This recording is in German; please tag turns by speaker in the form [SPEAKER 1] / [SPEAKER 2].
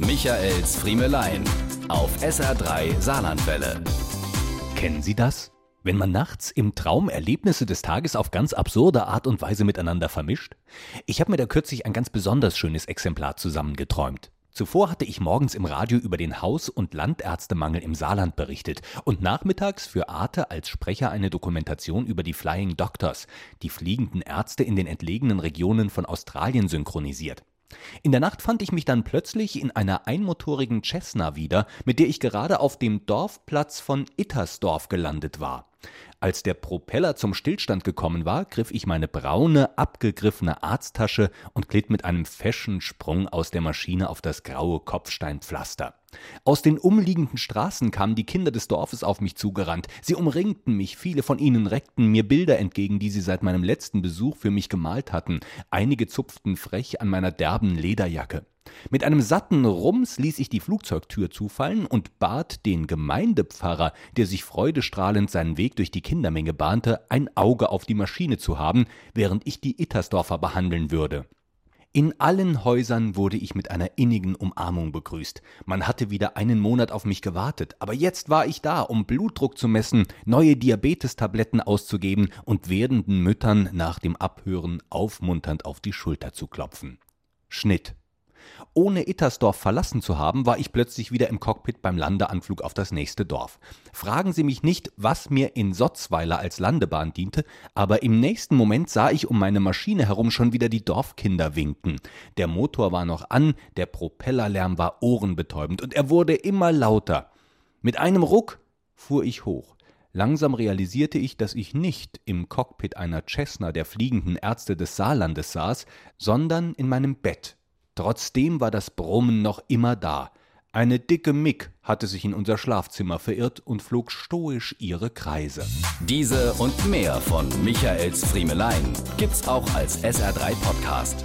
[SPEAKER 1] Michaels Friemelein auf SR3 Saarlandwelle.
[SPEAKER 2] Kennen Sie das? Wenn man nachts im Traum Erlebnisse des Tages auf ganz absurde Art und Weise miteinander vermischt? Ich habe mir da kürzlich ein ganz besonders schönes Exemplar zusammengeträumt. Zuvor hatte ich morgens im Radio über den Haus- und Landärztemangel im Saarland berichtet und nachmittags für Arte als Sprecher eine Dokumentation über die Flying Doctors, die fliegenden Ärzte in den entlegenen Regionen von Australien synchronisiert. In der Nacht fand ich mich dann plötzlich in einer einmotorigen Cessna wieder, mit der ich gerade auf dem Dorfplatz von Ittersdorf gelandet war. Als der Propeller zum Stillstand gekommen war, griff ich meine braune, abgegriffene Arzttasche und glitt mit einem feschen Sprung aus der Maschine auf das graue Kopfsteinpflaster. Aus den umliegenden Straßen kamen die Kinder des Dorfes auf mich zugerannt. Sie umringten mich, viele von ihnen reckten mir Bilder entgegen, die sie seit meinem letzten Besuch für mich gemalt hatten. Einige zupften frech an meiner derben Lederjacke. Mit einem satten Rums ließ ich die Flugzeugtür zufallen und bat den Gemeindepfarrer, der sich freudestrahlend seinen Weg durch die Kindermenge bahnte, ein Auge auf die Maschine zu haben, während ich die Ittersdorfer behandeln würde. In allen Häusern wurde ich mit einer innigen Umarmung begrüßt. Man hatte wieder einen Monat auf mich gewartet, aber jetzt war ich da, um Blutdruck zu messen, neue Diabetestabletten auszugeben und werdenden Müttern nach dem Abhören aufmunternd auf die Schulter zu klopfen. Schnitt ohne Ittersdorf verlassen zu haben, war ich plötzlich wieder im Cockpit beim Landeanflug auf das nächste Dorf. Fragen Sie mich nicht, was mir in Sotzweiler als Landebahn diente, aber im nächsten Moment sah ich um meine Maschine herum schon wieder die Dorfkinder winken. Der Motor war noch an, der Propellerlärm war ohrenbetäubend und er wurde immer lauter. Mit einem Ruck fuhr ich hoch. Langsam realisierte ich, dass ich nicht im Cockpit einer Cessna der fliegenden Ärzte des Saarlandes saß, sondern in meinem Bett Trotzdem war das Brummen noch immer da. Eine dicke Mick hatte sich in unser Schlafzimmer verirrt und flog stoisch ihre Kreise.
[SPEAKER 1] Diese und mehr von Michaels Friemelein gibt's auch als SR3 Podcast.